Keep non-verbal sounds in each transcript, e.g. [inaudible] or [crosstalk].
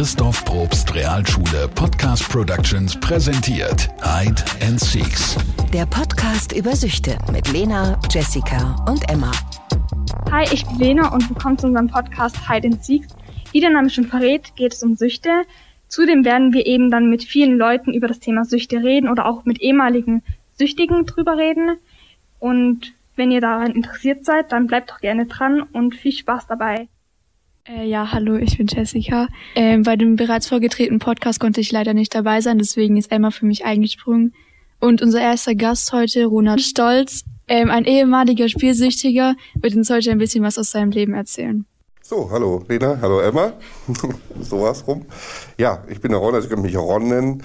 Christoph Probst Realschule Podcast Productions präsentiert Hide and Seeks. Der Podcast über Süchte mit Lena, Jessica und Emma. Hi, ich bin Lena und willkommen zu unserem Podcast Hide and Seeks. Wie der Name schon verrät, geht es um Süchte. Zudem werden wir eben dann mit vielen Leuten über das Thema Süchte reden oder auch mit ehemaligen Süchtigen drüber reden. Und wenn ihr daran interessiert seid, dann bleibt doch gerne dran und viel Spaß dabei. Äh, ja, hallo, ich bin Jessica. Ähm, bei dem bereits vorgetretenen Podcast konnte ich leider nicht dabei sein, deswegen ist Emma für mich eingesprungen. Und unser erster Gast heute, Ronald Stolz, ähm, ein ehemaliger Spielsüchtiger, wird uns heute ein bisschen was aus seinem Leben erzählen. So, hallo Lena, hallo Emma. [laughs] so was rum. Ja, ich bin der Ron, also ich kann mich Ron nennen.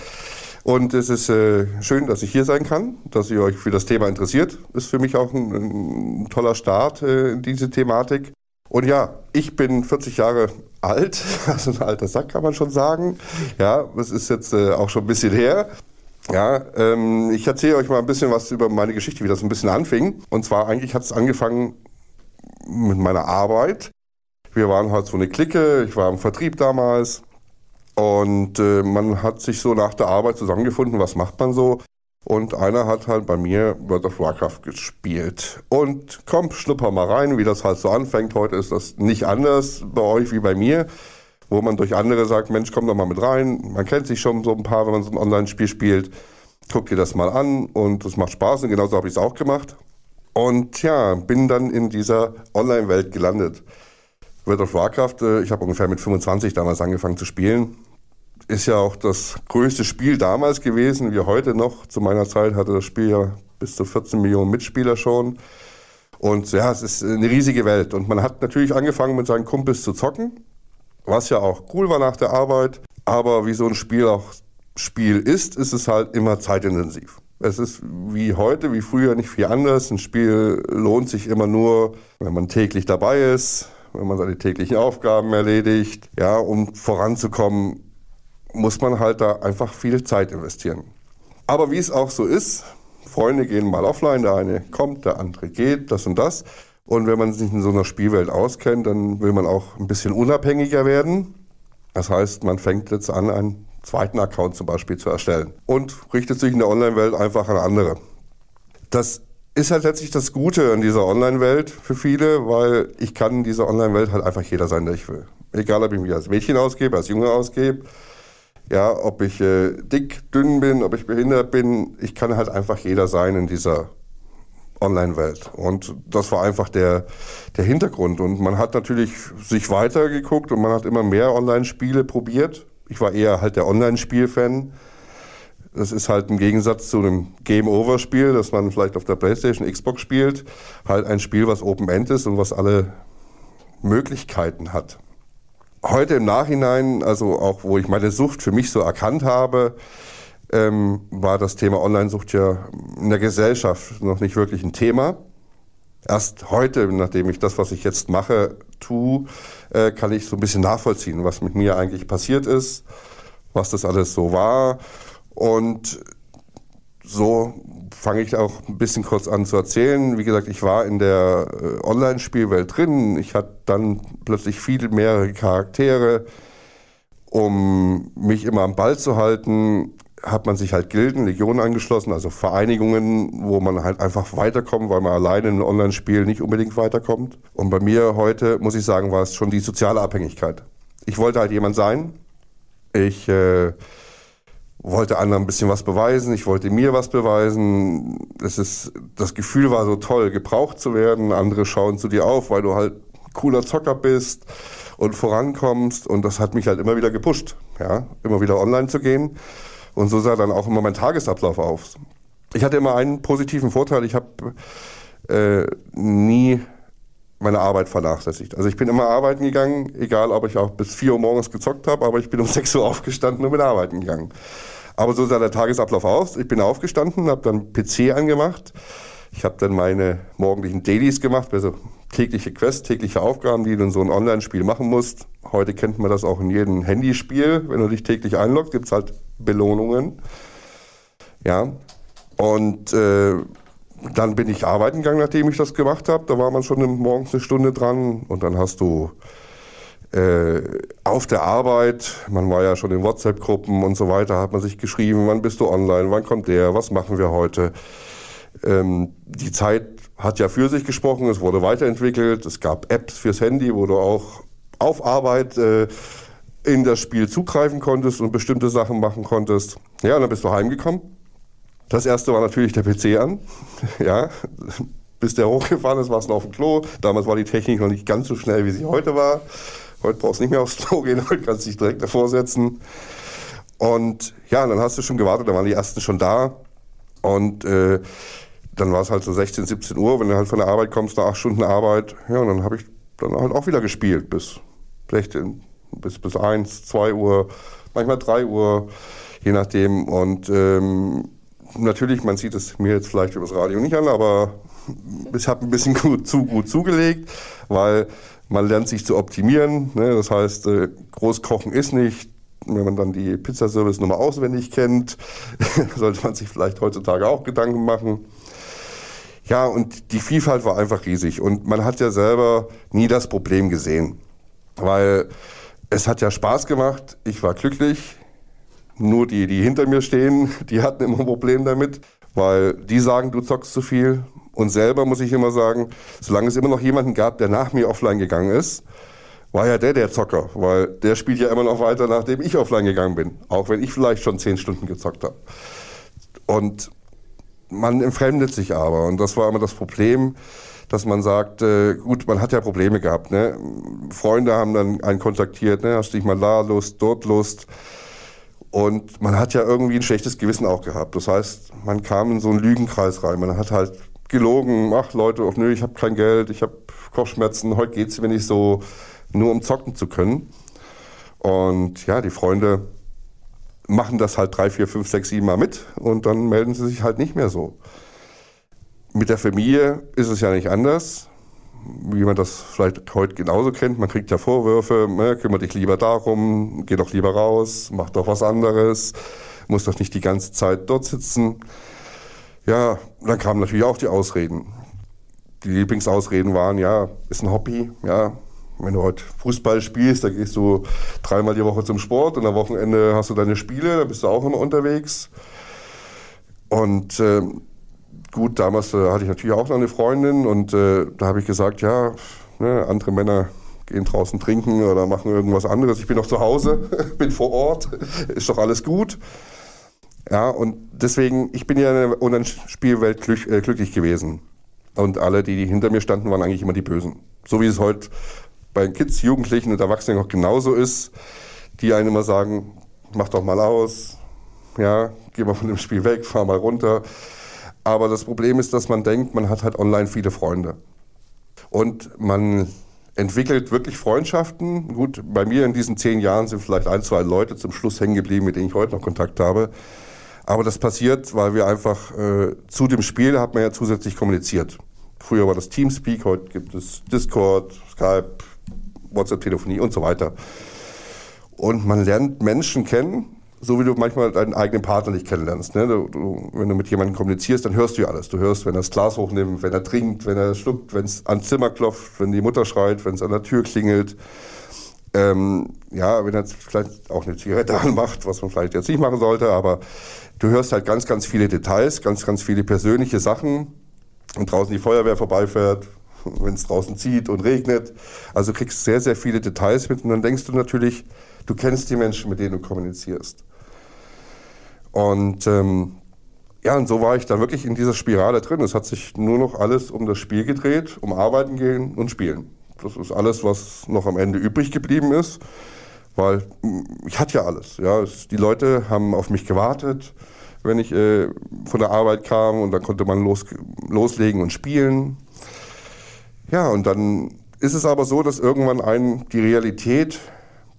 Und es ist äh, schön, dass ich hier sein kann, dass ihr euch für das Thema interessiert. Ist für mich auch ein, ein toller Start äh, in diese Thematik. Und ja, ich bin 40 Jahre alt, [laughs] also ein alter Sack kann man schon sagen. Ja, das ist jetzt äh, auch schon ein bisschen her. Ja, ähm, ich erzähle euch mal ein bisschen was über meine Geschichte, wie das ein bisschen anfing. Und zwar eigentlich hat es angefangen mit meiner Arbeit. Wir waren halt so eine Clique, ich war im Vertrieb damals. Und äh, man hat sich so nach der Arbeit zusammengefunden, was macht man so? Und einer hat halt bei mir World of Warcraft gespielt. Und komm, schnupper mal rein, wie das halt so anfängt. Heute ist das nicht anders bei euch wie bei mir, wo man durch andere sagt, Mensch, komm doch mal mit rein. Man kennt sich schon so ein paar, wenn man so ein Online-Spiel spielt. Guck dir das mal an und es macht Spaß und genauso habe ich es auch gemacht. Und ja, bin dann in dieser Online-Welt gelandet. World of Warcraft, äh, ich habe ungefähr mit 25 damals angefangen zu spielen ist ja auch das größte Spiel damals gewesen, wie heute noch. Zu meiner Zeit hatte das Spiel ja bis zu 14 Millionen Mitspieler schon. Und ja, es ist eine riesige Welt. Und man hat natürlich angefangen mit seinen Kumpels zu zocken, was ja auch cool war nach der Arbeit. Aber wie so ein Spiel auch Spiel ist, ist es halt immer zeitintensiv. Es ist wie heute, wie früher nicht viel anders. Ein Spiel lohnt sich immer nur, wenn man täglich dabei ist, wenn man seine täglichen Aufgaben erledigt. Ja, um voranzukommen, muss man halt da einfach viel Zeit investieren. Aber wie es auch so ist, Freunde gehen mal offline, der eine kommt, der andere geht, das und das. Und wenn man sich in so einer Spielwelt auskennt, dann will man auch ein bisschen unabhängiger werden. Das heißt, man fängt jetzt an, einen zweiten Account zum Beispiel zu erstellen und richtet sich in der Online-Welt einfach an andere. Das ist halt letztlich das Gute an dieser Online-Welt für viele, weil ich kann in dieser Online-Welt halt einfach jeder sein, der ich will. Egal, ob ich mich als Mädchen ausgebe, als Junge ausgebe, ja, ob ich äh, dick, dünn bin, ob ich behindert bin, ich kann halt einfach jeder sein in dieser Online-Welt. Und das war einfach der, der Hintergrund. Und man hat natürlich sich weitergeguckt und man hat immer mehr Online-Spiele probiert. Ich war eher halt der Online-Spiel-Fan. Das ist halt im Gegensatz zu einem Game-Over-Spiel, das man vielleicht auf der Playstation, Xbox spielt, halt ein Spiel, was Open-End ist und was alle Möglichkeiten hat heute im Nachhinein, also auch wo ich meine Sucht für mich so erkannt habe, ähm, war das Thema Online-Sucht ja in der Gesellschaft noch nicht wirklich ein Thema. Erst heute, nachdem ich das, was ich jetzt mache, tue, äh, kann ich so ein bisschen nachvollziehen, was mit mir eigentlich passiert ist, was das alles so war. Und so fange ich auch ein bisschen kurz an zu erzählen. Wie gesagt, ich war in der äh, Online-Spielwelt drin. Ich hatte dann plötzlich viel mehrere Charaktere. Um mich immer am Ball zu halten, hat man sich halt Gilden, Legionen angeschlossen, also Vereinigungen, wo man halt einfach weiterkommt, weil man alleine in einem Online-Spiel nicht unbedingt weiterkommt. Und bei mir heute, muss ich sagen, war es schon die soziale Abhängigkeit. Ich wollte halt jemand sein. Ich äh, wollte anderen ein bisschen was beweisen, ich wollte mir was beweisen. Es ist, das Gefühl war so toll, gebraucht zu werden. Andere schauen zu dir auf, weil du halt cooler Zocker bist und vorankommst. Und das hat mich halt immer wieder gepusht, ja, immer wieder online zu gehen. Und so sah dann auch immer mein Tagesablauf aus. Ich hatte immer einen positiven Vorteil. Ich habe äh, nie meine Arbeit vernachlässigt. Also ich bin immer arbeiten gegangen, egal ob ich auch bis 4 Uhr morgens gezockt habe, aber ich bin um [laughs] 6 Uhr aufgestanden und bin arbeiten gegangen. Aber so sah der Tagesablauf aus. Ich bin aufgestanden, habe dann PC angemacht. Ich habe dann meine morgendlichen Dailies gemacht, also tägliche Quests, tägliche Aufgaben, die du in so ein Online-Spiel machen musst. Heute kennt man das auch in jedem Handyspiel. Wenn du dich täglich einloggst, gibt es halt Belohnungen. Ja. Und äh, dann bin ich arbeiten gegangen, nachdem ich das gemacht habe. Da war man schon morgens eine Stunde dran. Und dann hast du äh, auf der Arbeit, man war ja schon in WhatsApp-Gruppen und so weiter, hat man sich geschrieben, wann bist du online, wann kommt der, was machen wir heute. Ähm, die Zeit hat ja für sich gesprochen, es wurde weiterentwickelt, es gab Apps fürs Handy, wo du auch auf Arbeit äh, in das Spiel zugreifen konntest und bestimmte Sachen machen konntest. Ja, und dann bist du heimgekommen. Das erste war natürlich der PC an. [laughs] ja, [laughs] bis der hochgefahren ist, war es noch auf dem Klo. Damals war die Technik noch nicht ganz so schnell, wie sie heute war. Heute brauchst du nicht mehr aufs Klo gehen, [laughs] heute kannst du dich direkt davor setzen. Und ja, dann hast du schon gewartet, dann waren die ersten schon da. Und äh, dann war es halt so 16, 17 Uhr, wenn du halt von der Arbeit kommst, nach acht Stunden Arbeit. Ja, und dann habe ich dann halt auch wieder gespielt bis 16, bis, bis 1, 2 Uhr, manchmal 3 Uhr, je nachdem. Und ähm, natürlich, man sieht es mir jetzt vielleicht übers Radio nicht an, aber [laughs] ich habe ein bisschen [laughs] gut, zu gut zugelegt, weil man lernt sich zu optimieren. Ne? Das heißt, äh, Großkochen ist nicht. Wenn man dann die Pizzaservice-Nummer auswendig kennt, [laughs] sollte man sich vielleicht heutzutage auch Gedanken machen. Ja, und die Vielfalt war einfach riesig. Und man hat ja selber nie das Problem gesehen. Weil es hat ja Spaß gemacht. Ich war glücklich. Nur die, die hinter mir stehen, [laughs] die hatten immer ein Problem damit. Weil die sagen, du zockst zu viel. Und selber muss ich immer sagen, solange es immer noch jemanden gab, der nach mir offline gegangen ist, war ja der der Zocker, weil der spielt ja immer noch weiter, nachdem ich offline gegangen bin, auch wenn ich vielleicht schon zehn Stunden gezockt habe. Und man entfremdet sich aber und das war immer das Problem, dass man sagt, äh, gut, man hat ja Probleme gehabt. Ne? Freunde haben dann einen kontaktiert, ne? hast du nicht mal da Lust, dort Lust. Und man hat ja irgendwie ein schlechtes Gewissen auch gehabt. Das heißt, man kam in so einen Lügenkreis rein. Man hat halt gelogen, ach Leute, oh, nö, ich habe kein Geld, ich habe Kopfschmerzen, heute geht's mir nicht so, nur um zocken zu können. Und ja, die Freunde machen das halt drei, vier, fünf, sechs, sieben Mal mit und dann melden sie sich halt nicht mehr so. Mit der Familie ist es ja nicht anders, wie man das vielleicht heute genauso kennt. Man kriegt ja Vorwürfe, ne, kümmere dich lieber darum, geh doch lieber raus, mach doch was anderes, muss doch nicht die ganze Zeit dort sitzen. Ja, dann kamen natürlich auch die Ausreden. Die Lieblingsausreden waren, ja, ist ein Hobby, ja, wenn du heute Fußball spielst, da gehst du dreimal die Woche zum Sport und am Wochenende hast du deine Spiele, da bist du auch immer unterwegs. Und äh, gut, damals äh, hatte ich natürlich auch noch eine Freundin und äh, da habe ich gesagt, ja, ne, andere Männer gehen draußen trinken oder machen irgendwas anderes. Ich bin noch zu Hause, [laughs] bin vor Ort, ist doch alles gut. Ja, und deswegen, ich bin ja in der Online-Spielwelt glück, äh, glücklich gewesen. Und alle, die hinter mir standen, waren eigentlich immer die Bösen. So wie es heute bei Kids, Jugendlichen und Erwachsenen auch genauso ist, die einem immer sagen, mach doch mal aus, ja, geh mal von dem Spiel weg, fahr mal runter. Aber das Problem ist, dass man denkt, man hat halt online viele Freunde. Und man entwickelt wirklich Freundschaften. Gut, bei mir in diesen zehn Jahren sind vielleicht ein, zwei Leute zum Schluss hängen geblieben, mit denen ich heute noch Kontakt habe. Aber das passiert, weil wir einfach äh, zu dem Spiel hat man ja zusätzlich kommuniziert. Früher war das Teamspeak, heute gibt es Discord, Skype, WhatsApp-Telefonie und so weiter. Und man lernt Menschen kennen, so wie du manchmal deinen eigenen Partner nicht kennenlernst. Ne? Du, du, wenn du mit jemandem kommunizierst, dann hörst du ja alles. Du hörst, wenn er das Glas hochnimmt, wenn er trinkt, wenn er schluckt, wenn es ans Zimmer klopft, wenn die Mutter schreit, wenn es an der Tür klingelt. Ähm, ja, wenn er vielleicht auch eine Zigarette [laughs] anmacht, was man vielleicht jetzt nicht machen sollte, aber Du hörst halt ganz, ganz viele Details, ganz, ganz viele persönliche Sachen. Und draußen die Feuerwehr vorbeifährt, [laughs] wenn es draußen zieht und regnet. Also du kriegst sehr, sehr viele Details mit und dann denkst du natürlich, du kennst die Menschen, mit denen du kommunizierst. Und ähm, ja, und so war ich da wirklich in dieser Spirale drin. Es hat sich nur noch alles um das Spiel gedreht, um arbeiten gehen und spielen. Das ist alles, was noch am Ende übrig geblieben ist weil mm, ich hatte ja alles. Ja. Die Leute haben auf mich gewartet, wenn ich äh, von der Arbeit kam und dann konnte man los, loslegen und spielen. Ja, und dann ist es aber so, dass irgendwann einen die Realität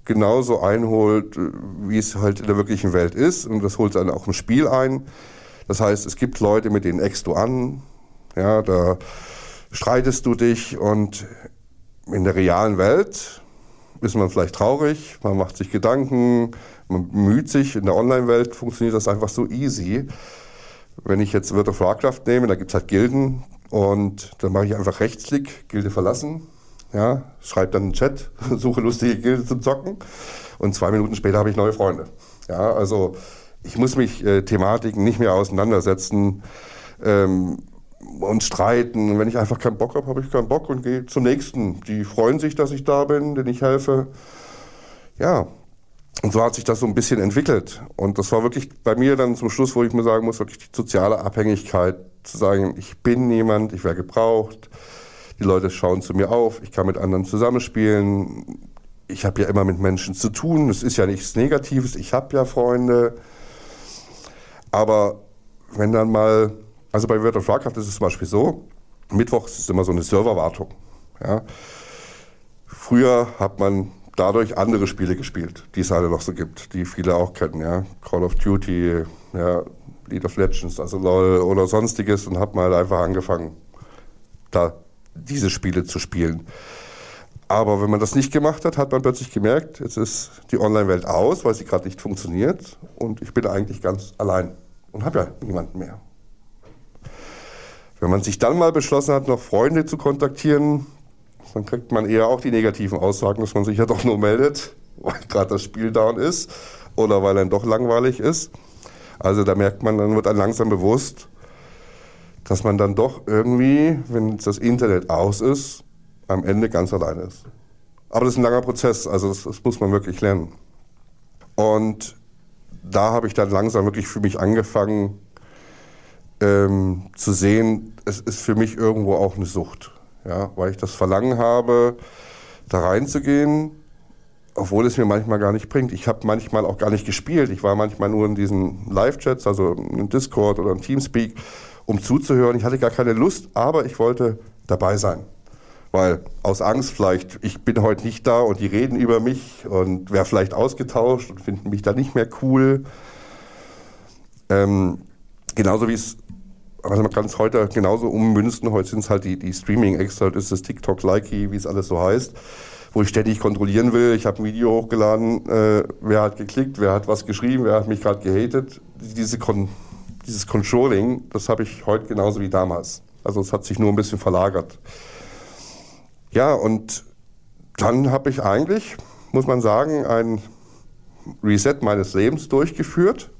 genauso einholt, äh, wie es halt in der wirklichen Welt ist. Und das holt dann auch im Spiel ein. Das heißt, es gibt Leute, mit denen eckst du an. Ja, da streitest du dich und in der realen Welt ist man vielleicht traurig, man macht sich Gedanken, man bemüht sich. In der Online-Welt funktioniert das einfach so easy. Wenn ich jetzt World of Warcraft nehme, da gibt es halt Gilden und dann mache ich einfach Rechtsklick, Gilde verlassen. ja, schreibe dann einen Chat, [laughs] suche lustige Gilde zum Zocken und zwei Minuten später habe ich neue Freunde. Ja, also ich muss mich äh, Thematiken nicht mehr auseinandersetzen ähm, und streiten. Wenn ich einfach keinen Bock habe, habe ich keinen Bock und gehe zum nächsten. Die freuen sich, dass ich da bin, denen ich helfe. Ja, und so hat sich das so ein bisschen entwickelt. Und das war wirklich bei mir dann zum Schluss, wo ich mir sagen muss, wirklich die soziale Abhängigkeit, zu sagen, ich bin jemand, ich werde gebraucht, die Leute schauen zu mir auf, ich kann mit anderen zusammenspielen, ich habe ja immer mit Menschen zu tun, es ist ja nichts Negatives, ich habe ja Freunde. Aber wenn dann mal, also bei World of Warcraft ist es zum Beispiel so, Mittwoch ist immer so eine Serverwartung. Ja. Früher hat man dadurch andere Spiele gespielt, die es alle noch so gibt, die viele auch kennen, ja. Call of Duty, ja, League of Legends, also LOL oder sonstiges und habe mal einfach angefangen, da diese Spiele zu spielen. Aber wenn man das nicht gemacht hat, hat man plötzlich gemerkt, jetzt ist die Online-Welt aus, weil sie gerade nicht funktioniert und ich bin eigentlich ganz allein und habe ja niemanden mehr. Wenn man sich dann mal beschlossen hat, noch Freunde zu kontaktieren, dann kriegt man eher auch die negativen Aussagen, dass man sich ja doch nur meldet, [laughs] weil gerade das Spiel down ist oder weil einem doch langweilig ist. Also da merkt man, dann wird einem langsam bewusst, dass man dann doch irgendwie, wenn das Internet aus ist, am Ende ganz alleine ist. Aber das ist ein langer Prozess, also das, das muss man wirklich lernen. Und da habe ich dann langsam wirklich für mich angefangen ähm, zu sehen, es ist für mich irgendwo auch eine Sucht. Ja, weil ich das Verlangen habe, da reinzugehen, obwohl es mir manchmal gar nicht bringt. Ich habe manchmal auch gar nicht gespielt. Ich war manchmal nur in diesen Live-Chats, also in Discord oder in Teamspeak, um zuzuhören. Ich hatte gar keine Lust, aber ich wollte dabei sein. Weil aus Angst vielleicht, ich bin heute nicht da und die reden über mich und wäre vielleicht ausgetauscht und finden mich da nicht mehr cool. Ähm, genauso wie es, also man kann es heute genauso ummünzen, heute sind es halt die, die Streaming-Extra, das ist das TikTok-Likey, wie es alles so heißt wo ich ständig kontrollieren will. Ich habe ein Video hochgeladen, äh, wer hat geklickt, wer hat was geschrieben, wer hat mich gerade gehatet. Diese Kon dieses Controlling, das habe ich heute genauso wie damals. Also es hat sich nur ein bisschen verlagert. Ja, und dann habe ich eigentlich, muss man sagen, ein Reset meines Lebens durchgeführt.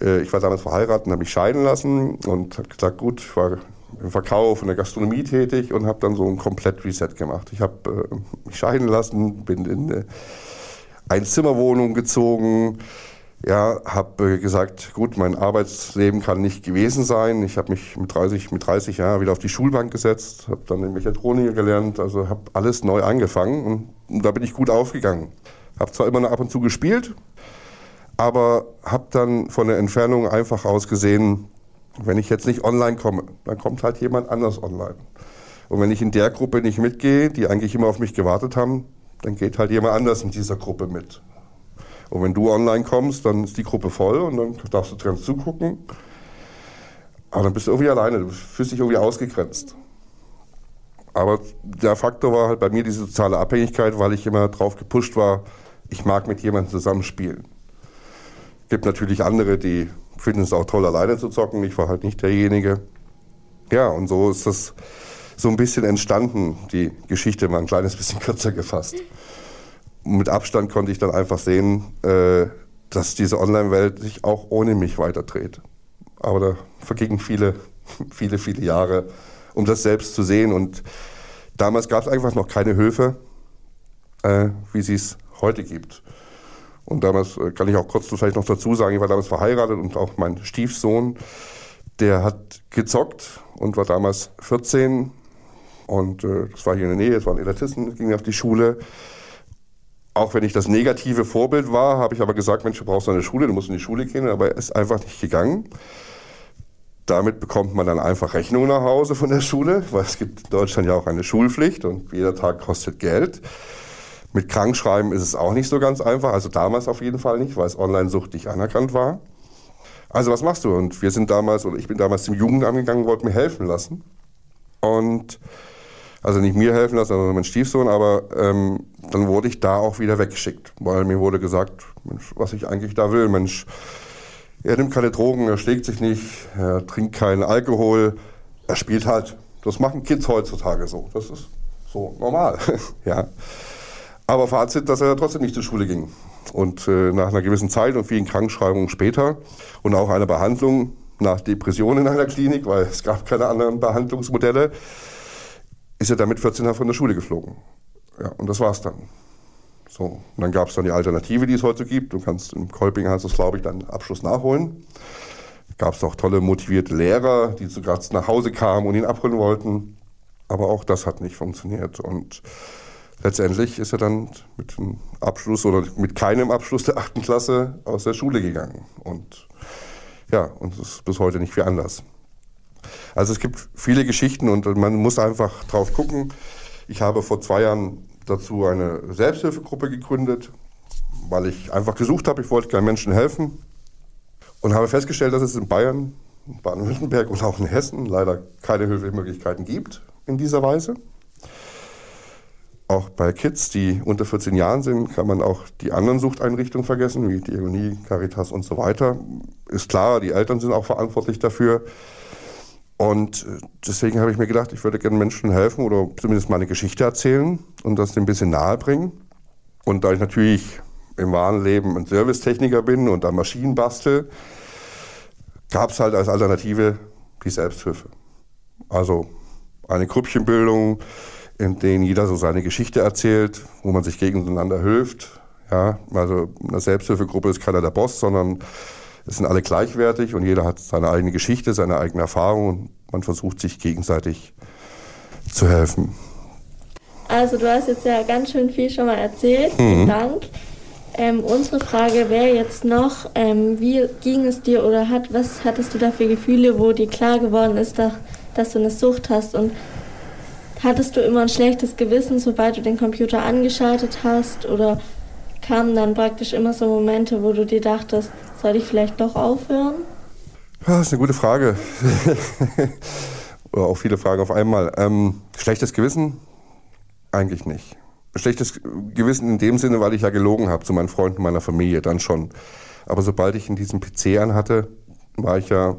Äh, ich war damals verheiratet und habe mich scheiden lassen und habe gesagt, gut, ich war im Verkauf, in der Gastronomie tätig und habe dann so ein komplett Reset gemacht. Ich habe äh, mich scheiden lassen, bin in eine Einzimmerwohnung gezogen, ja, habe äh, gesagt, gut, mein Arbeitsleben kann nicht gewesen sein. Ich habe mich mit 30, mit 30 Jahren wieder auf die Schulbank gesetzt, habe dann in Mechatroniker gelernt, also habe alles neu angefangen und, und da bin ich gut aufgegangen. Habe zwar immer noch ab und zu gespielt, aber habe dann von der Entfernung einfach aus gesehen, wenn ich jetzt nicht online komme, dann kommt halt jemand anders online. Und wenn ich in der Gruppe nicht mitgehe, die eigentlich immer auf mich gewartet haben, dann geht halt jemand anders in dieser Gruppe mit. Und wenn du online kommst, dann ist die Gruppe voll und dann darfst du ganz zugucken. Aber dann bist du irgendwie alleine, du fühlst dich irgendwie ausgegrenzt. Aber der Faktor war halt bei mir diese soziale Abhängigkeit, weil ich immer drauf gepusht war, ich mag mit jemandem zusammenspielen. Gibt natürlich andere, die finden es auch toll, alleine zu zocken. Ich war halt nicht derjenige. Ja, und so ist das so ein bisschen entstanden, die Geschichte mal ein kleines [laughs] bisschen kürzer gefasst. mit Abstand konnte ich dann einfach sehen, äh, dass diese Online-Welt sich auch ohne mich weiterdreht. Aber da vergingen viele, [laughs] viele, viele Jahre, um das selbst zu sehen. Und damals gab es einfach noch keine Höfe, äh, wie sie es heute gibt. Und damals äh, kann ich auch kurz vielleicht noch dazu sagen, ich war damals verheiratet und auch mein Stiefsohn, der hat gezockt und war damals 14 und äh, das war hier in der Nähe, es waren Elitisten, ging auf die Schule. Auch wenn ich das negative Vorbild war, habe ich aber gesagt, Mensch, du brauchst eine Schule, du musst in die Schule gehen, aber er ist einfach nicht gegangen. Damit bekommt man dann einfach Rechnungen nach Hause von der Schule, weil es gibt in Deutschland ja auch eine Schulpflicht und jeder Tag kostet Geld. Mit Krankschreiben ist es auch nicht so ganz einfach, also damals auf jeden Fall nicht, weil es Online-Sucht nicht anerkannt war. Also was machst du? Und wir sind damals, oder ich bin damals zum Jugendamt gegangen, wollte mir helfen lassen. Und, also nicht mir helfen lassen, sondern mein Stiefsohn, aber ähm, dann wurde ich da auch wieder weggeschickt, weil mir wurde gesagt, Mensch, was ich eigentlich da will, Mensch, er nimmt keine Drogen, er schlägt sich nicht, er trinkt keinen Alkohol, er spielt halt. Das machen Kids heutzutage so. Das ist so normal. [laughs] ja. Aber Fazit, dass er trotzdem nicht zur Schule ging. Und äh, nach einer gewissen Zeit und vielen Krankschreibungen später und auch einer Behandlung nach Depressionen in einer Klinik, weil es gab keine anderen Behandlungsmodelle, ist er damit 14 Jahre von der Schule geflogen. Ja, und das war's dann. So, und dann gab es dann die Alternative, die es heute gibt. Du kannst im Kolping hast du glaube ich, deinen Abschluss nachholen. Gab es auch tolle motivierte Lehrer, die Graz nach Hause kamen und ihn abholen wollten. Aber auch das hat nicht funktioniert. Und letztendlich ist er dann mit einem Abschluss oder mit keinem Abschluss der achten Klasse aus der Schule gegangen. Und ja, und ist bis heute nicht viel anders. Also es gibt viele Geschichten und man muss einfach drauf gucken. Ich habe vor zwei Jahren dazu eine Selbsthilfegruppe gegründet, weil ich einfach gesucht habe, ich wollte gerne Menschen helfen und habe festgestellt, dass es in Bayern, Baden-Württemberg und auch in Hessen leider keine Hilfemöglichkeiten gibt in dieser Weise. Auch bei Kids, die unter 14 Jahren sind, kann man auch die anderen Suchteinrichtungen vergessen, wie Diagonie, Caritas und so weiter. Ist klar, die Eltern sind auch verantwortlich dafür. Und äh, deswegen habe ich mir gedacht, ich würde gerne Menschen helfen oder zumindest mal eine Geschichte erzählen und das ein bisschen nahe bringen. Und da ich natürlich im wahren Leben ein Servicetechniker bin und da Maschinen bastel, gab es halt als Alternative die Selbsthilfe. Also eine Grüppchenbildung, in denen jeder so seine Geschichte erzählt, wo man sich gegeneinander hilft. Ja, also eine Selbsthilfegruppe ist keiner der Boss, sondern es sind alle gleichwertig und jeder hat seine eigene Geschichte, seine eigene Erfahrung und man versucht sich gegenseitig zu helfen. Also du hast jetzt ja ganz schön viel schon mal erzählt. Vielen mhm. Dank. Ähm, unsere Frage wäre jetzt noch, ähm, wie ging es dir oder hat, was hattest du da für Gefühle, wo dir klar geworden ist, dass, dass du eine Sucht hast und hattest du immer ein schlechtes Gewissen, sobald du den Computer angeschaltet hast oder kamen dann praktisch immer so Momente, wo du dir dachtest, soll ich vielleicht doch aufhören? Ja, das ist eine gute Frage. oder [laughs] auch viele Fragen auf einmal. Ähm, schlechtes Gewissen? Eigentlich nicht schlechtes Gewissen in dem Sinne, weil ich ja gelogen habe zu meinen Freunden, meiner Familie, dann schon. Aber sobald ich in diesem PC anhatte, war ich ja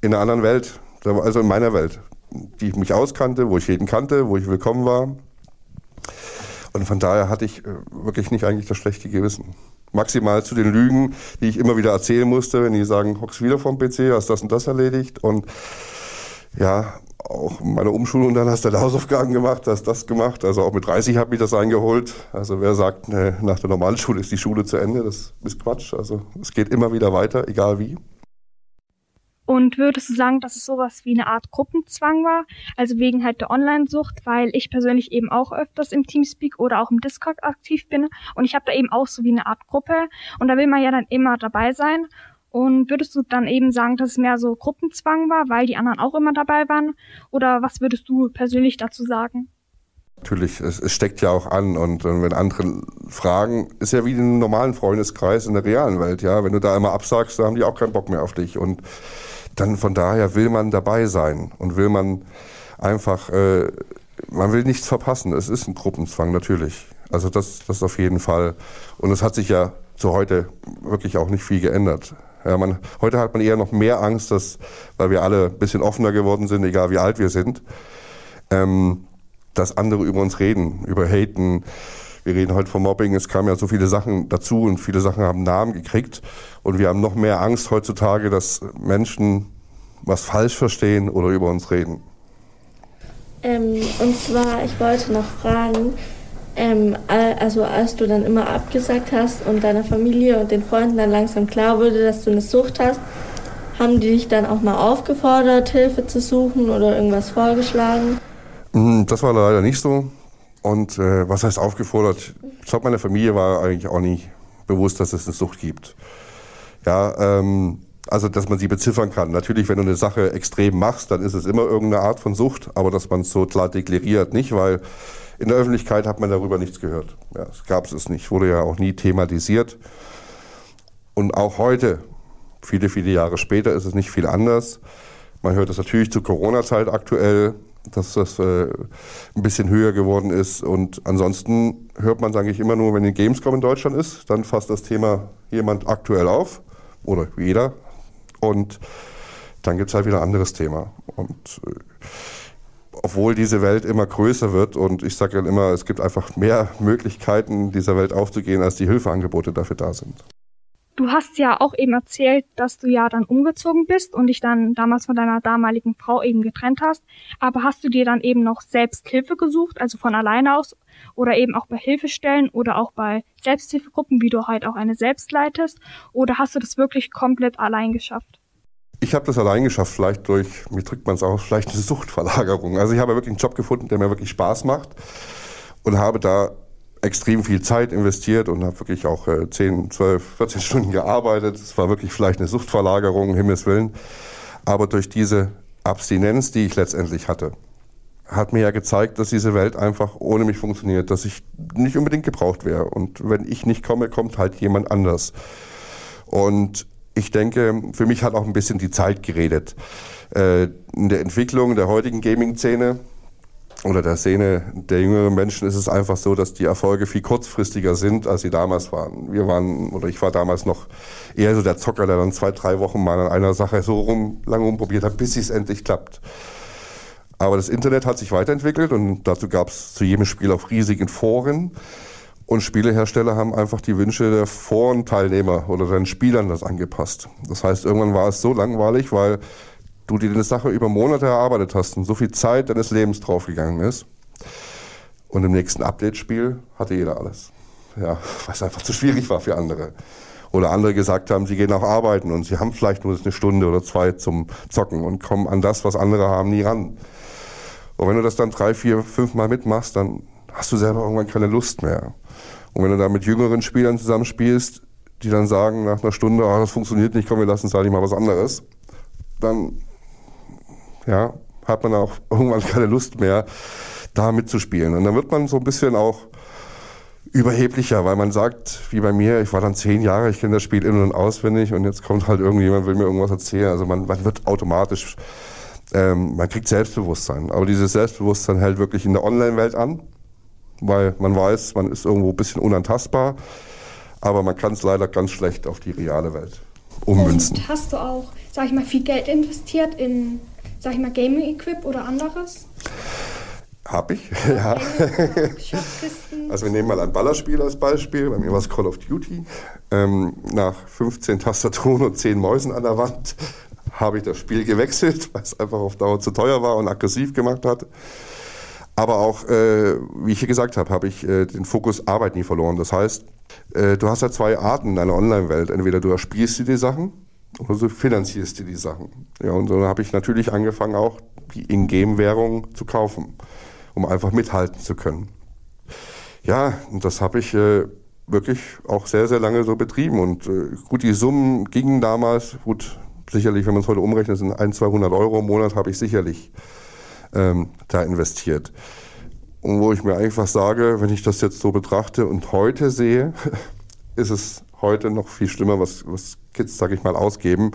in einer anderen Welt, also in meiner Welt, die ich mich auskannte, wo ich jeden kannte, wo ich willkommen war. Und von daher hatte ich äh, wirklich nicht eigentlich das schlechte Gewissen. Maximal zu den Lügen, die ich immer wieder erzählen musste, wenn die sagen, hockst wieder vom PC, hast das und das erledigt. Und ja, auch meine Umschulung dann hast du Hausaufgaben gemacht, hast das gemacht. Also auch mit 30 habe ich das eingeholt. Also wer sagt, ne, nach der Normalschule ist die Schule zu Ende, das ist Quatsch. Also es geht immer wieder weiter, egal wie. Und würdest du sagen, dass es sowas wie eine Art Gruppenzwang war? Also wegen halt der Online-Sucht, weil ich persönlich eben auch öfters im Teamspeak oder auch im Discord aktiv bin. Und ich habe da eben auch so wie eine Art Gruppe. Und da will man ja dann immer dabei sein. Und würdest du dann eben sagen, dass es mehr so Gruppenzwang war, weil die anderen auch immer dabei waren? Oder was würdest du persönlich dazu sagen? Natürlich, es, es steckt ja auch an und, und, wenn andere fragen, ist ja wie in einem normalen Freundeskreis in der realen Welt, ja. Wenn du da immer absagst, dann haben die auch keinen Bock mehr auf dich. Und dann von daher will man dabei sein und will man einfach, äh, man will nichts verpassen. Es ist ein Gruppenzwang, natürlich. Also das, das auf jeden Fall. Und es hat sich ja zu heute wirklich auch nicht viel geändert. Ja, man, heute hat man eher noch mehr Angst, dass, weil wir alle ein bisschen offener geworden sind, egal wie alt wir sind, ähm, dass andere über uns reden, über Haten. Wir reden heute von Mobbing, es kamen ja so viele Sachen dazu und viele Sachen haben Namen gekriegt. Und wir haben noch mehr Angst heutzutage, dass Menschen was falsch verstehen oder über uns reden. Ähm, und zwar, ich wollte noch fragen, ähm, also als du dann immer abgesagt hast und deiner Familie und den Freunden dann langsam klar wurde, dass du eine Sucht hast, haben die dich dann auch mal aufgefordert, Hilfe zu suchen oder irgendwas vorgeschlagen? Mm, das war leider nicht so. Und äh, was heißt aufgefordert? Ich glaube, meiner Familie war eigentlich auch nicht bewusst, dass es eine Sucht gibt. Ja, ähm, also dass man sie beziffern kann. Natürlich, wenn du eine Sache extrem machst, dann ist es immer irgendeine Art von Sucht, aber dass man es so klar deklariert, nicht, weil in der Öffentlichkeit hat man darüber nichts gehört. Ja, es gab es nicht, wurde ja auch nie thematisiert. Und auch heute, viele, viele Jahre später, ist es nicht viel anders. Man hört es natürlich zur Corona-Zeit aktuell, dass das äh, ein bisschen höher geworden ist. Und ansonsten hört man es eigentlich immer nur, wenn die Gamescom in Deutschland ist, dann fasst das Thema jemand aktuell auf oder jeder. Und dann gibt es halt wieder ein anderes Thema. Und äh, obwohl diese Welt immer größer wird und ich sage dann immer, es gibt einfach mehr Möglichkeiten, dieser Welt aufzugehen, als die Hilfeangebote dafür da sind. Du hast ja auch eben erzählt, dass du ja dann umgezogen bist und dich dann damals von deiner damaligen Frau eben getrennt hast. Aber hast du dir dann eben noch selbst Hilfe gesucht, also von alleine aus oder eben auch bei Hilfestellen oder auch bei Selbsthilfegruppen, wie du halt auch eine selbst leitest? Oder hast du das wirklich komplett allein geschafft? Ich habe das allein geschafft, vielleicht durch, wie drückt man es aus, vielleicht eine Suchtverlagerung. Also ich habe wirklich einen Job gefunden, der mir wirklich Spaß macht und habe da extrem viel Zeit investiert und habe wirklich auch äh, 10, 12, 14 Stunden gearbeitet. Es war wirklich vielleicht eine Suchtverlagerung, Himmels Willen. Aber durch diese Abstinenz, die ich letztendlich hatte, hat mir ja gezeigt, dass diese Welt einfach ohne mich funktioniert, dass ich nicht unbedingt gebraucht wäre. Und wenn ich nicht komme, kommt halt jemand anders. Und ich denke, für mich hat auch ein bisschen die Zeit geredet. Äh, in der Entwicklung der heutigen Gaming-Szene oder der Szene der jüngeren Menschen ist es einfach so, dass die Erfolge viel kurzfristiger sind, als sie damals waren. Wir waren, oder ich war damals noch eher so der Zocker, der dann zwei, drei Wochen mal an einer Sache so rum, lange rumprobiert hat, bis es endlich klappt. Aber das Internet hat sich weiterentwickelt und dazu gab es zu jedem Spiel auch riesigen Foren. Und Spielehersteller haben einfach die Wünsche der Forenteilnehmer oder den Spielern das angepasst. Das heißt, irgendwann war es so langweilig, weil du dir eine Sache über Monate erarbeitet hast und so viel Zeit deines Lebens draufgegangen ist. Und im nächsten Update-Spiel hatte jeder alles. Ja, [laughs] weil es einfach zu schwierig war für andere. Oder andere gesagt haben, sie gehen auch arbeiten und sie haben vielleicht nur eine Stunde oder zwei zum Zocken und kommen an das, was andere haben, nie ran. Und wenn du das dann drei, vier, fünf Mal mitmachst, dann hast du selber irgendwann keine Lust mehr. Und wenn du da mit jüngeren Spielern zusammenspielst, die dann sagen nach einer Stunde, oh, das funktioniert nicht, komm, wir lassen es halt mal was anderes, dann ja, hat man auch [laughs] irgendwann keine Lust mehr, da mitzuspielen. Und dann wird man so ein bisschen auch überheblicher, weil man sagt, wie bei mir, ich war dann zehn Jahre, ich kenne das Spiel in- und auswendig und jetzt kommt halt irgendjemand, will mir irgendwas erzählen. Also man, man wird automatisch, ähm, man kriegt Selbstbewusstsein. Aber dieses Selbstbewusstsein hält wirklich in der Online-Welt an, weil man weiß, man ist irgendwo ein bisschen unantastbar, aber man kann es leider ganz schlecht auf die reale Welt ummünzen. Und hast du auch, sag ich mal, viel Geld investiert in sag ich mal, Gaming-Equip oder anderes? Hab ich, [laughs] ja. Also wir nehmen mal ein Ballerspiel als Beispiel. Bei mir war es Call of Duty. Ähm, nach 15 Tastaturen und 10 Mäusen an der Wand habe ich das Spiel gewechselt, [laughs] weil es einfach auf Dauer zu teuer war und aggressiv gemacht hat. Aber auch, äh, wie ich hier gesagt habe, habe ich äh, den Fokus Arbeit nie verloren. Das heißt, äh, du hast ja zwei Arten in einer Online-Welt. Entweder du erspielst dir die Sachen oder so finanzierst du die Sachen. Ja, und so habe ich natürlich angefangen, auch die Ingame-Währung zu kaufen, um einfach mithalten zu können. Ja, und das habe ich äh, wirklich auch sehr, sehr lange so betrieben. Und äh, gut, die Summen gingen damals, gut, sicherlich, wenn man es heute umrechnet, sind 1, 200 Euro im Monat, habe ich sicherlich ähm, da investiert. Und wo ich mir einfach sage, wenn ich das jetzt so betrachte und heute sehe, [laughs] ist es heute noch viel schlimmer, was, was Kids, sag ich mal, ausgeben.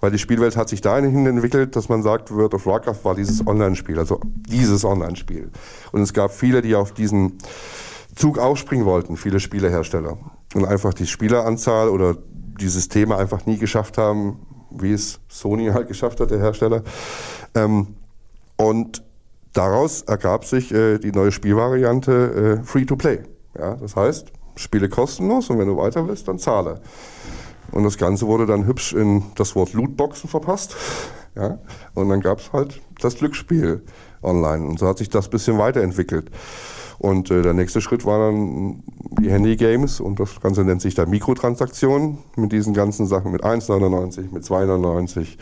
Weil die Spielwelt hat sich dahin entwickelt, dass man sagt, World of Warcraft war dieses Online-Spiel, also dieses Online-Spiel. Und es gab viele, die auf diesen Zug aufspringen wollten, viele Spielehersteller. Und einfach die Spieleranzahl oder die Systeme einfach nie geschafft haben, wie es Sony [laughs] halt geschafft hat, der Hersteller. Ähm, und daraus ergab sich äh, die neue Spielvariante äh, Free-to-Play. Ja, das heißt, Spiele kostenlos und wenn du weiter willst, dann zahle. Und das Ganze wurde dann hübsch in das Wort Lootboxen verpasst. Ja? Und dann gab es halt das Glücksspiel online. Und so hat sich das ein bisschen weiterentwickelt. Und äh, der nächste Schritt war dann die Handy-Games und das Ganze nennt sich dann Mikrotransaktionen mit diesen ganzen Sachen mit 1,99, mit 2,99,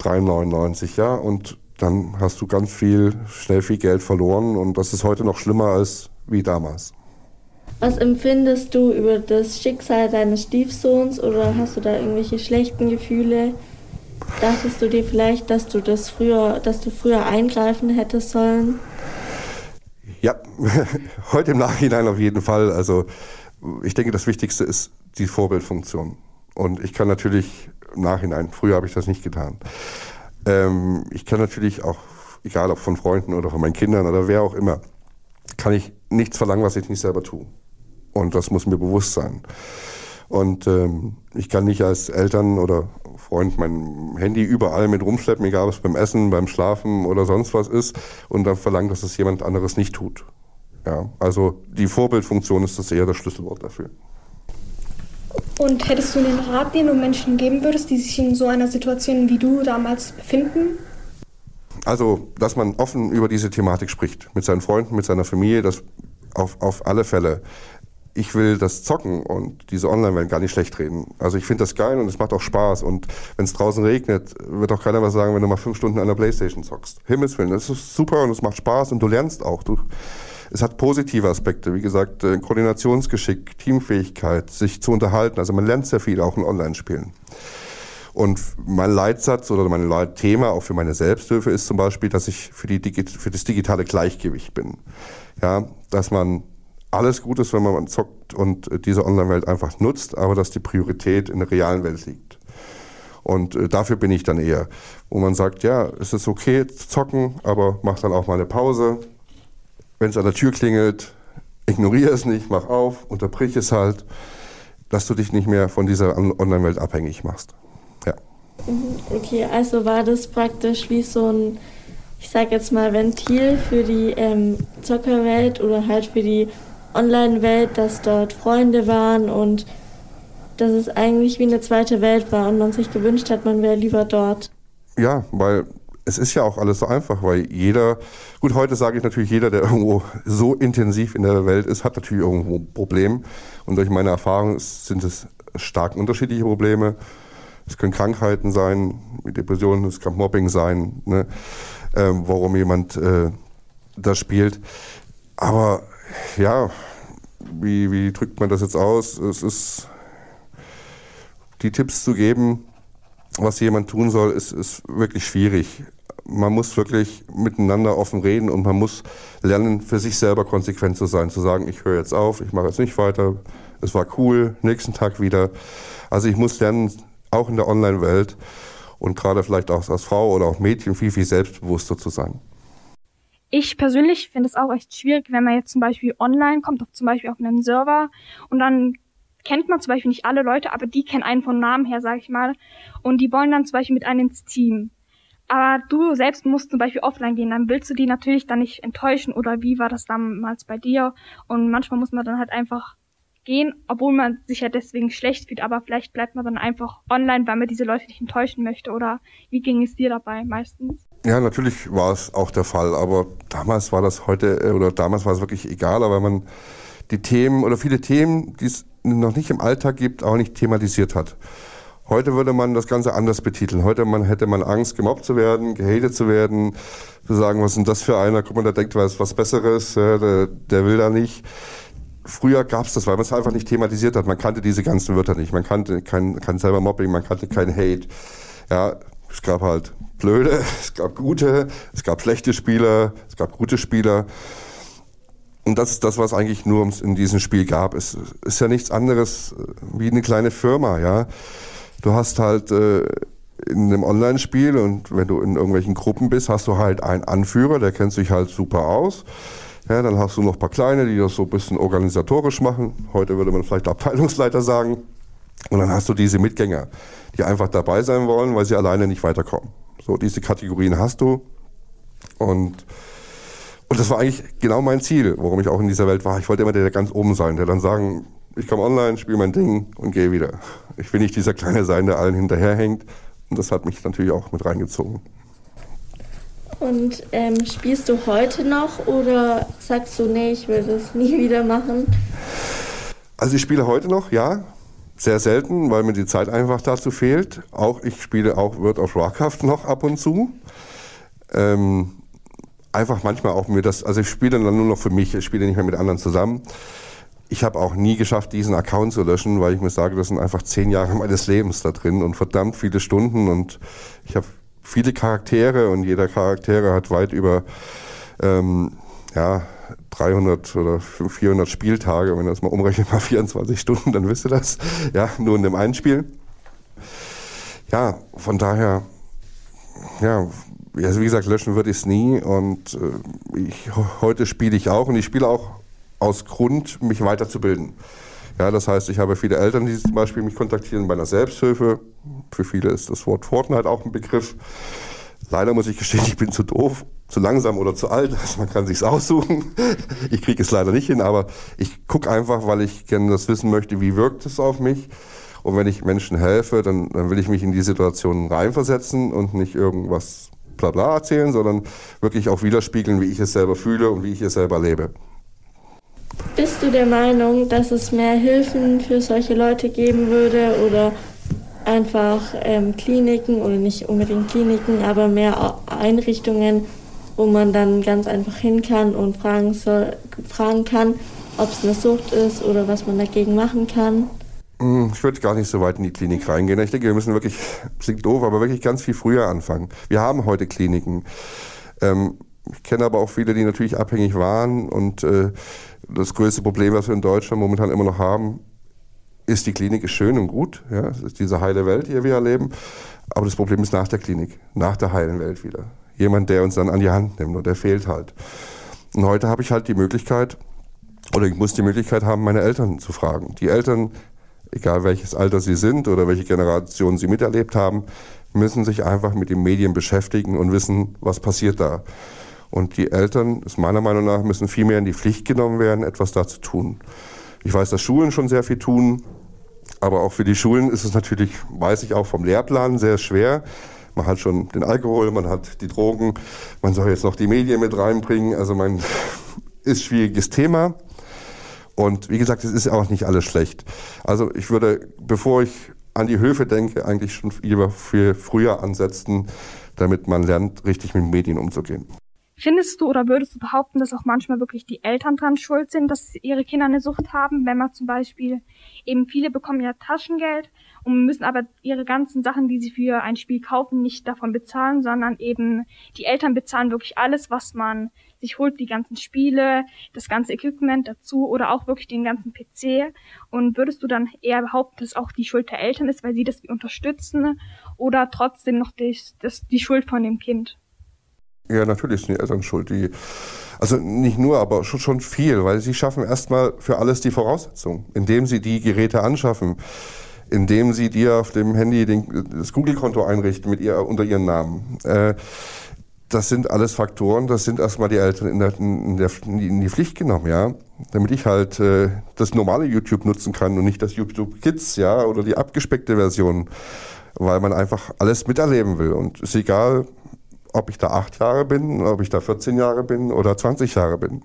3,99, ja. Und dann hast du ganz viel, schnell viel Geld verloren und das ist heute noch schlimmer als wie damals. Was empfindest du über das Schicksal deines Stiefsohns oder hast du da irgendwelche schlechten Gefühle? Dachtest du dir vielleicht, dass du das früher, dass du früher eingreifen hättest sollen? Ja, [laughs] heute im Nachhinein auf jeden Fall. Also ich denke, das Wichtigste ist die Vorbildfunktion. Und ich kann natürlich im Nachhinein, früher habe ich das nicht getan. Ähm, ich kann natürlich auch, egal ob von Freunden oder von meinen Kindern oder wer auch immer, kann ich nichts verlangen, was ich nicht selber tue. Und das muss mir bewusst sein. Und ähm, ich kann nicht als Eltern oder Freund mein Handy überall mit rumschleppen, egal ob es beim Essen, beim Schlafen oder sonst was ist, und dann verlangt, dass es jemand anderes nicht tut. Ja, also die Vorbildfunktion ist das eher das Schlüsselwort dafür. Und hättest du einen Rat, den du Menschen geben würdest, die sich in so einer Situation wie du damals befinden? Also, dass man offen über diese Thematik spricht, mit seinen Freunden, mit seiner Familie, das auf, auf alle Fälle. Ich will das Zocken und diese Online-Welt gar nicht schlecht reden. Also ich finde das geil und es macht auch Spaß. Und wenn es draußen regnet, wird auch keiner was sagen, wenn du mal fünf Stunden an der Playstation zockst. Himmelswillen, das ist super und es macht Spaß und du lernst auch. Du, es hat positive Aspekte, wie gesagt, äh, Koordinationsgeschick, Teamfähigkeit, sich zu unterhalten. Also man lernt sehr viel auch in Online-Spielen. Und mein Leitsatz oder mein Leitthema auch für meine Selbsthilfe ist zum Beispiel, dass ich für, die, für das digitale Gleichgewicht bin. Ja, dass man alles gut ist, wenn man zockt und diese Online-Welt einfach nutzt, aber dass die Priorität in der realen Welt liegt. Und äh, dafür bin ich dann eher, wo man sagt, ja, es ist okay zu zocken, aber mach dann auch mal eine Pause, wenn es an der Tür klingelt, ignoriere es nicht, mach auf, unterbrich es halt, dass du dich nicht mehr von dieser Online-Welt abhängig machst. Ja. Mhm, okay, also war das praktisch wie so ein, ich sag jetzt mal, Ventil für die ähm, Zockerwelt oder halt für die Online-Welt, dass dort Freunde waren und dass es eigentlich wie eine zweite Welt war und man sich gewünscht hat, man wäre lieber dort. Ja, weil es ist ja auch alles so einfach, weil jeder, gut, heute sage ich natürlich, jeder, der irgendwo so intensiv in der Welt ist, hat natürlich irgendwo ein Problem. Und durch meine Erfahrung sind es stark unterschiedliche Probleme. Es können Krankheiten sein, Depressionen, es kann Mobbing sein, ne, äh, warum jemand äh, das spielt. Aber ja, wie, wie drückt man das jetzt aus? Es ist die Tipps zu geben, was jemand tun soll, ist, ist wirklich schwierig. Man muss wirklich miteinander offen reden und man muss lernen, für sich selber konsequent zu sein, zu sagen, ich höre jetzt auf, ich mache jetzt nicht weiter, es war cool, nächsten Tag wieder. Also ich muss lernen, auch in der Online-Welt und gerade vielleicht auch als Frau oder auch Mädchen viel, viel selbstbewusster zu sein. Ich persönlich finde es auch echt schwierig, wenn man jetzt zum Beispiel online kommt, auf, zum Beispiel auf einem Server und dann kennt man zum Beispiel nicht alle Leute, aber die kennen einen von Namen her, sag ich mal. Und die wollen dann zum Beispiel mit einem ins Team. Aber du selbst musst zum Beispiel offline gehen, dann willst du die natürlich dann nicht enttäuschen oder wie war das damals bei dir? Und manchmal muss man dann halt einfach gehen, obwohl man sich ja deswegen schlecht fühlt, aber vielleicht bleibt man dann einfach online, weil man diese Leute nicht enttäuschen möchte oder wie ging es dir dabei meistens? Ja, natürlich war es auch der Fall, aber damals war das heute äh, oder damals war es wirklich egal, aber man die Themen oder viele Themen, die es noch nicht im Alltag gibt, auch nicht thematisiert hat. Heute würde man das Ganze anders betiteln. Heute man, hätte man Angst, gemobbt zu werden, gehatet zu werden, zu sagen, was ist denn das für einer? Guck mal, der denkt, was, was Besseres, der, der will da nicht. Früher gab es das, weil man es einfach nicht thematisiert hat. Man kannte diese ganzen Wörter nicht. Man kannte kein, kein selber Mobbing, man kannte kein Hate. Ja, es gab halt blöde, es gab gute, es gab schlechte Spieler, es gab gute Spieler. Und das ist das, was eigentlich nur in diesem Spiel gab. Es ist ja nichts anderes äh, wie eine kleine Firma, ja. Du hast halt äh, in einem Online-Spiel und wenn du in irgendwelchen Gruppen bist, hast du halt einen Anführer, der kennt sich halt super aus. Ja, dann hast du noch ein paar kleine, die das so ein bisschen organisatorisch machen. Heute würde man vielleicht Abteilungsleiter sagen. Und dann hast du diese Mitgänger, die einfach dabei sein wollen, weil sie alleine nicht weiterkommen. So, diese Kategorien hast du. Und und das war eigentlich genau mein Ziel, warum ich auch in dieser Welt war. Ich wollte immer der, der ganz oben sein, der dann sagen, ich komme online, spiele mein Ding und gehe wieder. Ich will nicht dieser kleine sein, der allen hinterherhängt. Und das hat mich natürlich auch mit reingezogen. Und ähm, spielst du heute noch oder sagst du, nee, ich will das nie [laughs] wieder machen? Also ich spiele heute noch, ja. Sehr selten, weil mir die Zeit einfach dazu fehlt. Auch ich spiele auch World of Warcraft noch ab und zu. Ähm, einfach manchmal auch mir das, also ich spiele dann nur noch für mich, ich spiele nicht mehr mit anderen zusammen. Ich habe auch nie geschafft, diesen Account zu löschen, weil ich mir sage, das sind einfach zehn Jahre meines Lebens da drin und verdammt viele Stunden und ich habe viele Charaktere und jeder Charaktere hat weit über ähm, ja, 300 oder 400 Spieltage. Wenn du das mal umrechnet, mal 24 Stunden, dann wisst ihr das. Ja, nur in dem einen Spiel. Ja, von daher, ja, also wie gesagt, löschen würde ich es nie. Und äh, ich, heute spiele ich auch und ich spiele auch aus Grund, mich weiterzubilden. Ja, das heißt, ich habe viele Eltern, die zum Beispiel mich kontaktieren bei einer Selbsthilfe. Für viele ist das Wort Fortnite auch ein Begriff. Leider muss ich gestehen, ich bin zu doof, zu langsam oder zu alt. Also man kann sich's aussuchen. Ich kriege es leider nicht hin, aber ich gucke einfach, weil ich gerne das wissen möchte, wie wirkt es auf mich. Und wenn ich Menschen helfe, dann, dann will ich mich in die Situation reinversetzen und nicht irgendwas bla bla erzählen, sondern wirklich auch widerspiegeln, wie ich es selber fühle und wie ich es selber lebe. Bist du der Meinung, dass es mehr Hilfen für solche Leute geben würde oder einfach ähm, Kliniken oder nicht unbedingt Kliniken, aber mehr Einrichtungen, wo man dann ganz einfach hin kann und fragen, soll, fragen kann, ob es eine Sucht ist oder was man dagegen machen kann? Hm, ich würde gar nicht so weit in die Klinik reingehen. Ich denke, wir müssen wirklich, klingt doof, aber wirklich ganz viel früher anfangen. Wir haben heute Kliniken. Ähm, ich kenne aber auch viele, die natürlich abhängig waren. Und äh, das größte Problem, was wir in Deutschland momentan immer noch haben, ist, die Klinik ist schön und gut. Ja, ist diese heile Welt, die wir erleben. Aber das Problem ist nach der Klinik, nach der heilen Welt wieder. Jemand, der uns dann an die Hand nimmt und der fehlt halt. Und heute habe ich halt die Möglichkeit, oder ich muss die Möglichkeit haben, meine Eltern zu fragen. Die Eltern, egal welches Alter sie sind oder welche Generation sie miterlebt haben, müssen sich einfach mit den Medien beschäftigen und wissen, was passiert da. Und die Eltern, ist meiner Meinung nach, müssen viel mehr in die Pflicht genommen werden, etwas da zu tun. Ich weiß, dass Schulen schon sehr viel tun, aber auch für die Schulen ist es natürlich, weiß ich auch vom Lehrplan, sehr schwer. Man hat schon den Alkohol, man hat die Drogen, man soll jetzt noch die Medien mit reinbringen. Also man [laughs] ist schwieriges Thema. Und wie gesagt, es ist auch nicht alles schlecht. Also ich würde, bevor ich an die Höfe denke, eigentlich schon lieber für früher ansetzen, damit man lernt, richtig mit Medien umzugehen. Findest du oder würdest du behaupten, dass auch manchmal wirklich die Eltern dran schuld sind, dass ihre Kinder eine Sucht haben, wenn man zum Beispiel eben viele bekommen ja Taschengeld und müssen aber ihre ganzen Sachen, die sie für ein Spiel kaufen, nicht davon bezahlen, sondern eben die Eltern bezahlen wirklich alles, was man sich holt, die ganzen Spiele, das ganze Equipment dazu oder auch wirklich den ganzen PC. Und würdest du dann eher behaupten, dass auch die Schuld der Eltern ist, weil sie das unterstützen oder trotzdem noch die, das, die Schuld von dem Kind? Ja, natürlich sind die Eltern schuld. Die, also nicht nur, aber schon, schon viel, weil sie schaffen erstmal für alles die Voraussetzungen, indem sie die Geräte anschaffen, indem sie dir auf dem Handy den, das Google-Konto einrichten mit ihr unter ihren Namen. Äh, das sind alles Faktoren, das sind erstmal die Eltern in, der, in, der, in die Pflicht genommen, ja. Damit ich halt äh, das normale YouTube nutzen kann und nicht das YouTube Kids, ja, oder die abgespeckte Version, weil man einfach alles miterleben will. Und ist egal, ob ich da acht Jahre bin, ob ich da 14 Jahre bin oder 20 Jahre bin.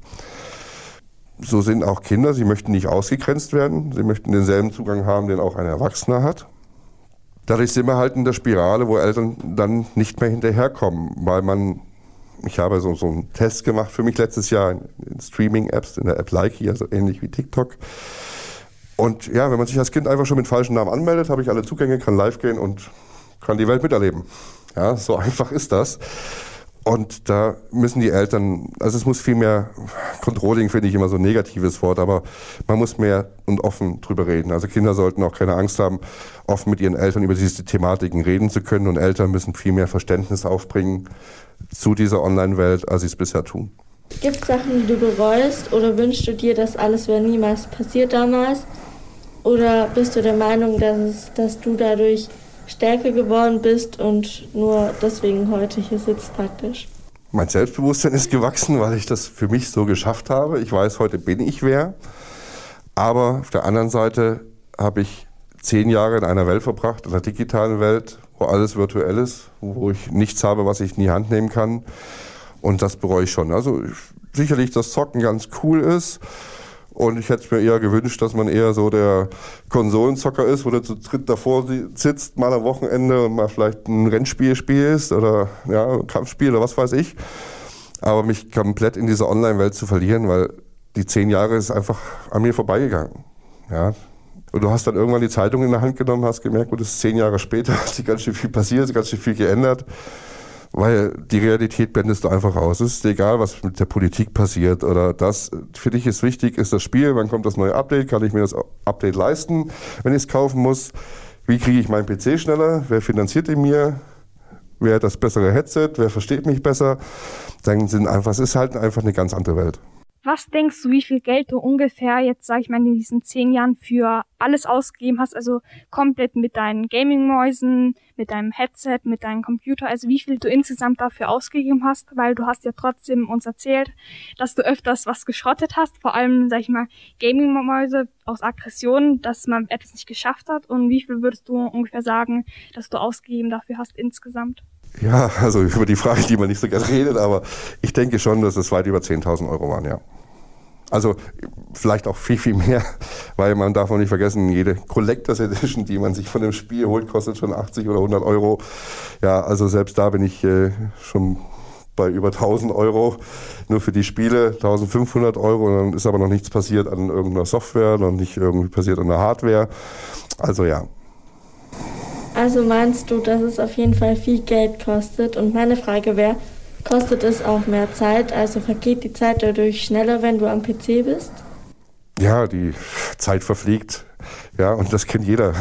So sind auch Kinder, sie möchten nicht ausgegrenzt werden, sie möchten denselben Zugang haben, den auch ein Erwachsener hat. Dadurch sind wir halt in der Spirale, wo Eltern dann nicht mehr hinterherkommen, weil man, ich habe so, so einen Test gemacht für mich letztes Jahr in, in Streaming-Apps, in der App Likey, also ähnlich wie TikTok. Und ja, wenn man sich als Kind einfach schon mit falschen Namen anmeldet, habe ich alle Zugänge, kann live gehen und kann die Welt miterleben. Ja, so einfach ist das. Und da müssen die Eltern, also es muss viel mehr, Controlling finde ich immer so ein negatives Wort, aber man muss mehr und offen drüber reden. Also Kinder sollten auch keine Angst haben, offen mit ihren Eltern über diese Thematiken reden zu können und Eltern müssen viel mehr Verständnis aufbringen zu dieser Online-Welt, als sie es bisher tun. Gibt es Sachen, die du bereust oder wünschst du dir, dass alles wäre niemals passiert damals? Oder bist du der Meinung, dass, dass du dadurch stärker geworden bist und nur deswegen heute hier sitzt praktisch? Mein Selbstbewusstsein ist gewachsen, weil ich das für mich so geschafft habe. Ich weiß, heute bin ich wer. Aber auf der anderen Seite habe ich zehn Jahre in einer Welt verbracht, in einer digitalen Welt, wo alles virtuell ist, wo ich nichts habe, was ich in die Hand nehmen kann. Und das bereue ich schon. Also sicherlich, dass Zocken ganz cool ist und ich hätte mir eher gewünscht, dass man eher so der Konsolenzocker ist, wo du zu dritt davor sitzt, mal am Wochenende und mal vielleicht ein Rennspiel spielst oder ja, ein Kampfspiel oder was weiß ich. Aber mich komplett in diese Online-Welt zu verlieren, weil die zehn Jahre ist einfach an mir vorbeigegangen. Ja, und du hast dann irgendwann die Zeitung in der Hand genommen, hast gemerkt, gut, das ist zehn Jahre später, [laughs] hat sich ganz schön viel passiert, hat ganz schön viel geändert weil die Realität blendest du einfach aus. Es ist egal, was mit der Politik passiert oder das. Für dich ist wichtig, ist das Spiel, wann kommt das neue Update, kann ich mir das Update leisten, wenn ich es kaufen muss, wie kriege ich meinen PC schneller, wer finanziert ihn mir, wer hat das bessere Headset, wer versteht mich besser, dann sind einfach, es ist halt einfach eine ganz andere Welt. Was denkst du, wie viel Geld du ungefähr jetzt, sag ich mal, in diesen zehn Jahren für alles ausgegeben hast? Also komplett mit deinen Gaming-Mäusen, mit deinem Headset, mit deinem Computer. Also wie viel du insgesamt dafür ausgegeben hast? Weil du hast ja trotzdem uns erzählt, dass du öfters was geschrottet hast. Vor allem, sag ich mal, Gaming-Mäuse aus Aggression, dass man etwas nicht geschafft hat. Und wie viel würdest du ungefähr sagen, dass du ausgegeben dafür hast insgesamt? Ja, [laughs] also über die Frage, die man nicht so gerne redet, aber ich denke schon, dass es weit über 10.000 Euro waren, ja. Also vielleicht auch viel, viel mehr, [laughs] weil man darf auch nicht vergessen, jede Collectors Edition, die man sich von dem Spiel holt, kostet schon 80 oder 100 Euro. Ja, also selbst da bin ich äh, schon bei über 1000 Euro nur für die Spiele, 1500 Euro. Dann ist aber noch nichts passiert an irgendeiner Software, noch nicht irgendwie passiert an der Hardware. Also ja. Also meinst du, dass es auf jeden Fall viel Geld kostet? Und meine Frage wäre, Kostet es auch mehr Zeit? Also vergeht die Zeit dadurch schneller, wenn du am PC bist? Ja, die Zeit verfliegt. Ja, und das kennt jeder,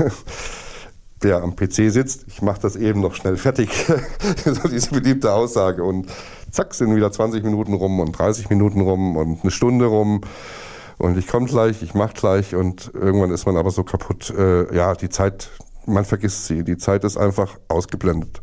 [laughs] der am PC sitzt. Ich mache das eben noch schnell fertig. [laughs] so diese beliebte Aussage. Und zack, sind wieder 20 Minuten rum und 30 Minuten rum und eine Stunde rum. Und ich komme gleich, ich mache gleich und irgendwann ist man aber so kaputt. Äh, ja, die Zeit, man vergisst sie. Die Zeit ist einfach ausgeblendet.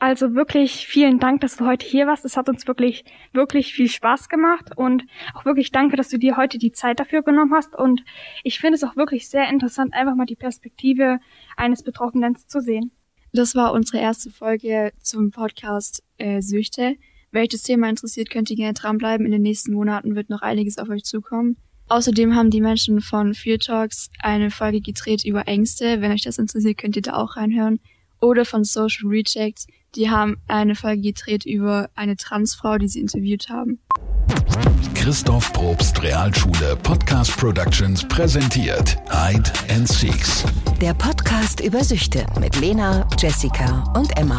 Also wirklich vielen Dank, dass du heute hier warst. Es hat uns wirklich, wirklich viel Spaß gemacht und auch wirklich danke, dass du dir heute die Zeit dafür genommen hast. Und ich finde es auch wirklich sehr interessant, einfach mal die Perspektive eines Betroffenen zu sehen. Das war unsere erste Folge zum Podcast äh, Süchte. Das Thema interessiert, könnt ihr gerne dranbleiben. In den nächsten Monaten wird noch einiges auf euch zukommen. Außerdem haben die Menschen von Fear Talks eine Folge gedreht über Ängste. Wenn euch das interessiert, könnt ihr da auch reinhören. Oder von Social Rejects die haben eine Folge gedreht über eine Transfrau, die sie interviewt haben. Christoph Probst Realschule Podcast Productions präsentiert Hide and Seeks. Der Podcast über Süchte mit Lena, Jessica und Emma.